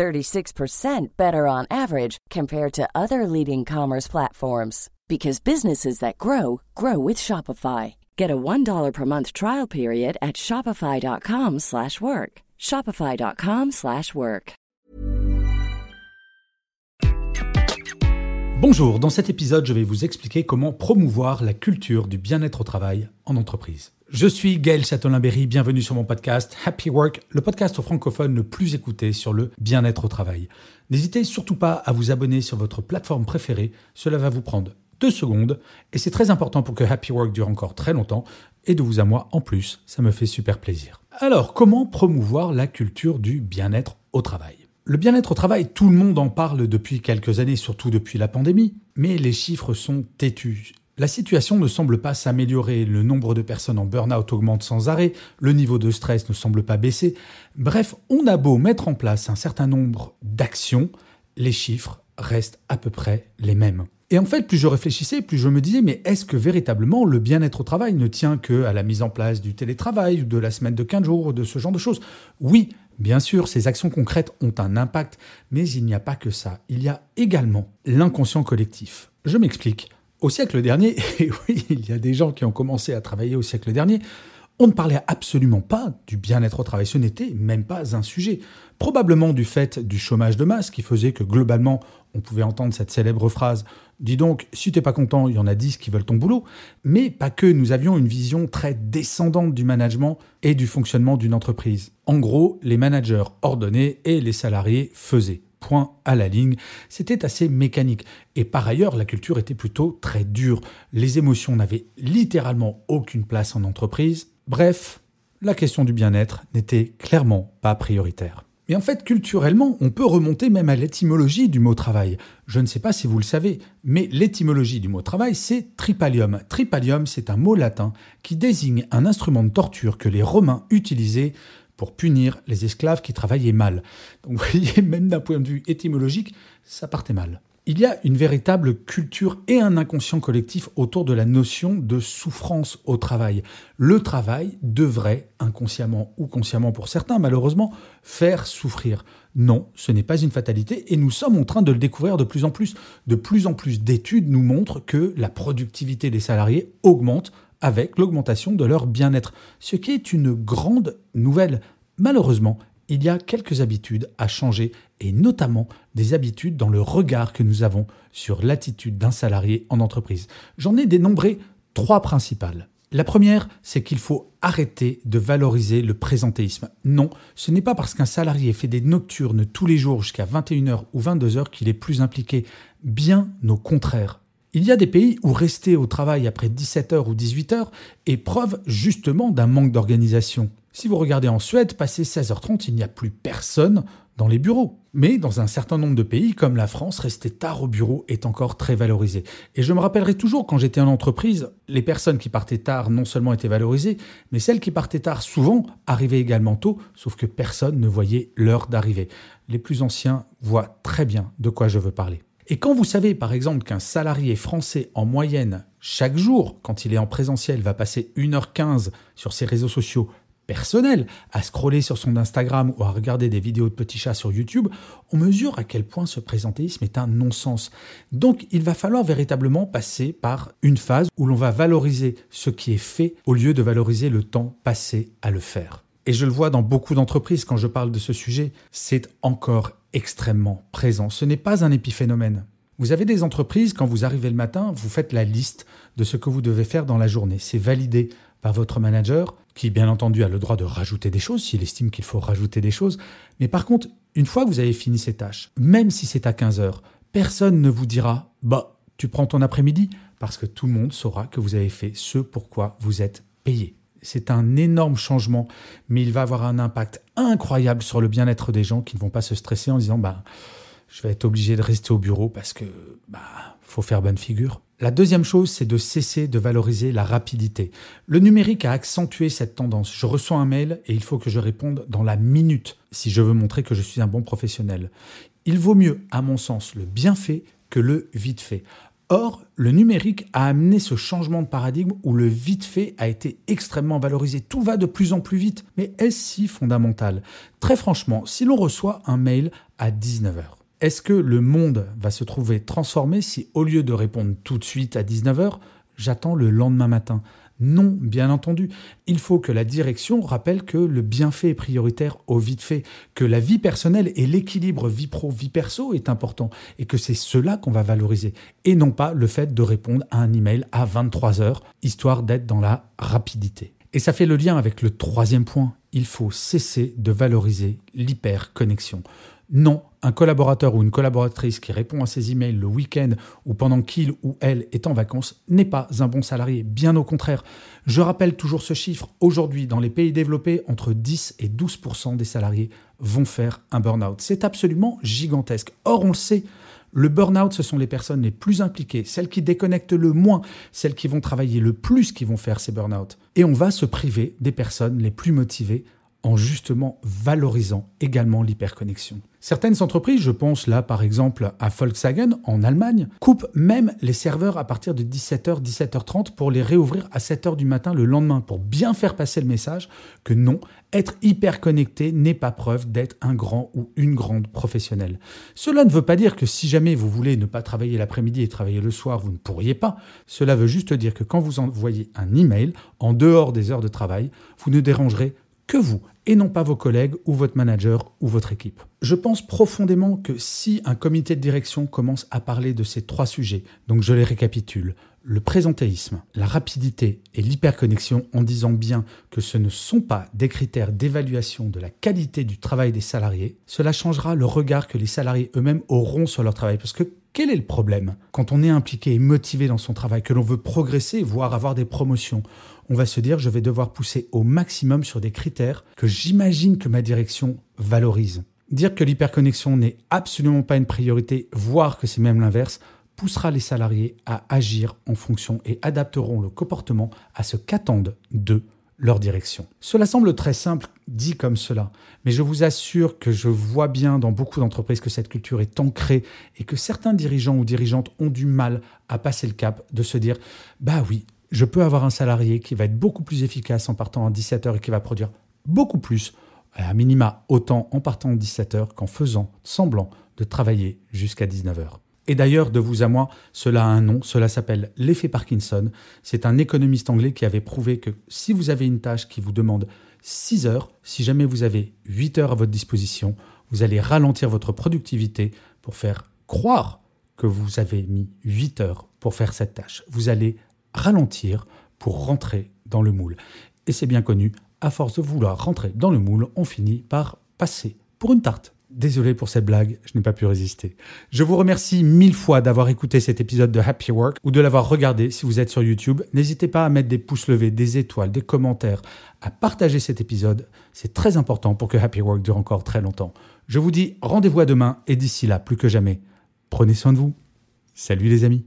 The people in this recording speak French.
36% better on average compared to other leading commerce platforms because businesses that grow grow with Shopify. Get a $1 per month trial period at shopify.com/work. shopify.com/work. Bonjour, dans cet épisode, je vais vous expliquer comment promouvoir la culture du bien-être au travail en entreprise. Je suis Gaël Châtelain-Berry, bienvenue sur mon podcast Happy Work, le podcast francophone le plus écouté sur le bien-être au travail. N'hésitez surtout pas à vous abonner sur votre plateforme préférée, cela va vous prendre deux secondes et c'est très important pour que Happy Work dure encore très longtemps et de vous à moi en plus, ça me fait super plaisir. Alors, comment promouvoir la culture du bien-être au travail? Le bien-être au travail, tout le monde en parle depuis quelques années, surtout depuis la pandémie, mais les chiffres sont têtus. La situation ne semble pas s'améliorer, le nombre de personnes en burn-out augmente sans arrêt, le niveau de stress ne semble pas baisser. Bref, on a beau mettre en place un certain nombre d'actions, les chiffres restent à peu près les mêmes. Et en fait, plus je réfléchissais, plus je me disais, mais est-ce que véritablement le bien-être au travail ne tient que à la mise en place du télétravail, ou de la semaine de 15 jours, ou de ce genre de choses? Oui, bien sûr, ces actions concrètes ont un impact, mais il n'y a pas que ça. Il y a également l'inconscient collectif. Je m'explique. Au siècle dernier, et oui, il y a des gens qui ont commencé à travailler au siècle dernier, on ne parlait absolument pas du bien-être au travail, ce n'était même pas un sujet. Probablement du fait du chômage de masse qui faisait que globalement on pouvait entendre cette célèbre phrase Dis donc, si t'es pas content, il y en a dix qui veulent ton boulot. Mais pas que, nous avions une vision très descendante du management et du fonctionnement d'une entreprise. En gros, les managers ordonnaient et les salariés faisaient. Point à la ligne. C'était assez mécanique. Et par ailleurs, la culture était plutôt très dure. Les émotions n'avaient littéralement aucune place en entreprise. Bref, la question du bien-être n'était clairement pas prioritaire. Et en fait, culturellement, on peut remonter même à l'étymologie du mot travail. Je ne sais pas si vous le savez, mais l'étymologie du mot travail, c'est tripalium. Tripalium, c'est un mot latin qui désigne un instrument de torture que les Romains utilisaient pour punir les esclaves qui travaillaient mal. Donc vous voyez, même d'un point de vue étymologique, ça partait mal. Il y a une véritable culture et un inconscient collectif autour de la notion de souffrance au travail. Le travail devrait, inconsciemment ou consciemment pour certains malheureusement, faire souffrir. Non, ce n'est pas une fatalité et nous sommes en train de le découvrir de plus en plus. De plus en plus d'études nous montrent que la productivité des salariés augmente avec l'augmentation de leur bien-être, ce qui est une grande nouvelle. Malheureusement, il y a quelques habitudes à changer, et notamment des habitudes dans le regard que nous avons sur l'attitude d'un salarié en entreprise. J'en ai dénombré trois principales. La première, c'est qu'il faut arrêter de valoriser le présentéisme. Non, ce n'est pas parce qu'un salarié fait des nocturnes tous les jours jusqu'à 21h ou 22h qu'il est plus impliqué. Bien au contraire. Il y a des pays où rester au travail après 17h ou 18h est preuve justement d'un manque d'organisation. Si vous regardez en Suède, passé 16h30, il n'y a plus personne dans les bureaux. Mais dans un certain nombre de pays, comme la France, rester tard au bureau est encore très valorisé. Et je me rappellerai toujours, quand j'étais en entreprise, les personnes qui partaient tard non seulement étaient valorisées, mais celles qui partaient tard souvent arrivaient également tôt, sauf que personne ne voyait l'heure d'arrivée. Les plus anciens voient très bien de quoi je veux parler. Et quand vous savez par exemple qu'un salarié français en moyenne, chaque jour, quand il est en présentiel, va passer 1h15 sur ses réseaux sociaux personnel à scroller sur son Instagram ou à regarder des vidéos de petits chats sur YouTube, on mesure à quel point ce présentéisme est un non-sens. Donc il va falloir véritablement passer par une phase où l'on va valoriser ce qui est fait au lieu de valoriser le temps passé à le faire. Et je le vois dans beaucoup d'entreprises quand je parle de ce sujet, c'est encore extrêmement présent. Ce n'est pas un épiphénomène. Vous avez des entreprises, quand vous arrivez le matin, vous faites la liste de ce que vous devez faire dans la journée. C'est validé par votre manager, qui bien entendu a le droit de rajouter des choses s'il estime qu'il faut rajouter des choses. Mais par contre, une fois que vous avez fini ces tâches, même si c'est à 15 heures, personne ne vous dira Bah, tu prends ton après-midi, parce que tout le monde saura que vous avez fait ce pourquoi vous êtes payé. C'est un énorme changement, mais il va avoir un impact incroyable sur le bien-être des gens qui ne vont pas se stresser en disant Bah, je vais être obligé de rester au bureau parce que bah faut faire bonne figure. La deuxième chose, c'est de cesser de valoriser la rapidité. Le numérique a accentué cette tendance. Je reçois un mail et il faut que je réponde dans la minute si je veux montrer que je suis un bon professionnel. Il vaut mieux, à mon sens, le bien fait que le vite fait. Or, le numérique a amené ce changement de paradigme où le vite fait a été extrêmement valorisé. Tout va de plus en plus vite. Mais est-ce si fondamental? Très franchement, si l'on reçoit un mail à 19h, est-ce que le monde va se trouver transformé si au lieu de répondre tout de suite à 19h, j'attends le lendemain matin? Non, bien entendu. Il faut que la direction rappelle que le bienfait est prioritaire au vite fait, que la vie personnelle et l'équilibre vie pro-vie perso est important et que c'est cela qu'on va valoriser et non pas le fait de répondre à un email à 23 heures, histoire d'être dans la rapidité. Et ça fait le lien avec le troisième point. Il faut cesser de valoriser l'hyperconnexion. Non, un collaborateur ou une collaboratrice qui répond à ses emails le week-end ou pendant qu'il ou elle est en vacances n'est pas un bon salarié. Bien au contraire. Je rappelle toujours ce chiffre. Aujourd'hui, dans les pays développés, entre 10 et 12% des salariés vont faire un burn-out. C'est absolument gigantesque. Or, on le sait, le burn-out, ce sont les personnes les plus impliquées, celles qui déconnectent le moins, celles qui vont travailler le plus qui vont faire ces burn-out. Et on va se priver des personnes les plus motivées en justement valorisant également l'hyperconnexion. Certaines entreprises, je pense là par exemple à Volkswagen en Allemagne, coupent même les serveurs à partir de 17h, 17h30 pour les réouvrir à 7h du matin le lendemain pour bien faire passer le message que non, être hyper connecté n'est pas preuve d'être un grand ou une grande professionnelle. Cela ne veut pas dire que si jamais vous voulez ne pas travailler l'après-midi et travailler le soir, vous ne pourriez pas. Cela veut juste dire que quand vous envoyez un email en dehors des heures de travail, vous ne dérangerez que vous et non pas vos collègues ou votre manager ou votre équipe. Je pense profondément que si un comité de direction commence à parler de ces trois sujets, donc je les récapitule, le présentéisme, la rapidité et l'hyperconnexion en disant bien que ce ne sont pas des critères d'évaluation de la qualité du travail des salariés, cela changera le regard que les salariés eux-mêmes auront sur leur travail. Parce que quel est le problème Quand on est impliqué et motivé dans son travail, que l'on veut progresser, voire avoir des promotions, on va se dire je vais devoir pousser au maximum sur des critères que j'imagine que ma direction valorise. Dire que l'hyperconnexion n'est absolument pas une priorité, voire que c'est même l'inverse, poussera les salariés à agir en fonction et adapteront le comportement à ce qu'attendent d'eux leur direction. Cela semble très simple dit comme cela, mais je vous assure que je vois bien dans beaucoup d'entreprises que cette culture est ancrée et que certains dirigeants ou dirigeantes ont du mal à passer le cap de se dire bah oui, je peux avoir un salarié qui va être beaucoup plus efficace en partant à 17 heures et qui va produire beaucoup plus, à minima autant en partant à 17 heures qu'en faisant semblant de travailler jusqu'à 19 heures. Et d'ailleurs, de vous à moi, cela a un nom, cela s'appelle l'effet Parkinson. C'est un économiste anglais qui avait prouvé que si vous avez une tâche qui vous demande 6 heures, si jamais vous avez 8 heures à votre disposition, vous allez ralentir votre productivité pour faire croire que vous avez mis 8 heures pour faire cette tâche. Vous allez ralentir pour rentrer dans le moule. Et c'est bien connu, à force de vouloir rentrer dans le moule, on finit par passer pour une tarte. Désolé pour cette blague, je n'ai pas pu résister. Je vous remercie mille fois d'avoir écouté cet épisode de Happy Work ou de l'avoir regardé si vous êtes sur YouTube. N'hésitez pas à mettre des pouces levés, des étoiles, des commentaires, à partager cet épisode. C'est très important pour que Happy Work dure encore très longtemps. Je vous dis rendez-vous à demain et d'ici là, plus que jamais, prenez soin de vous. Salut les amis.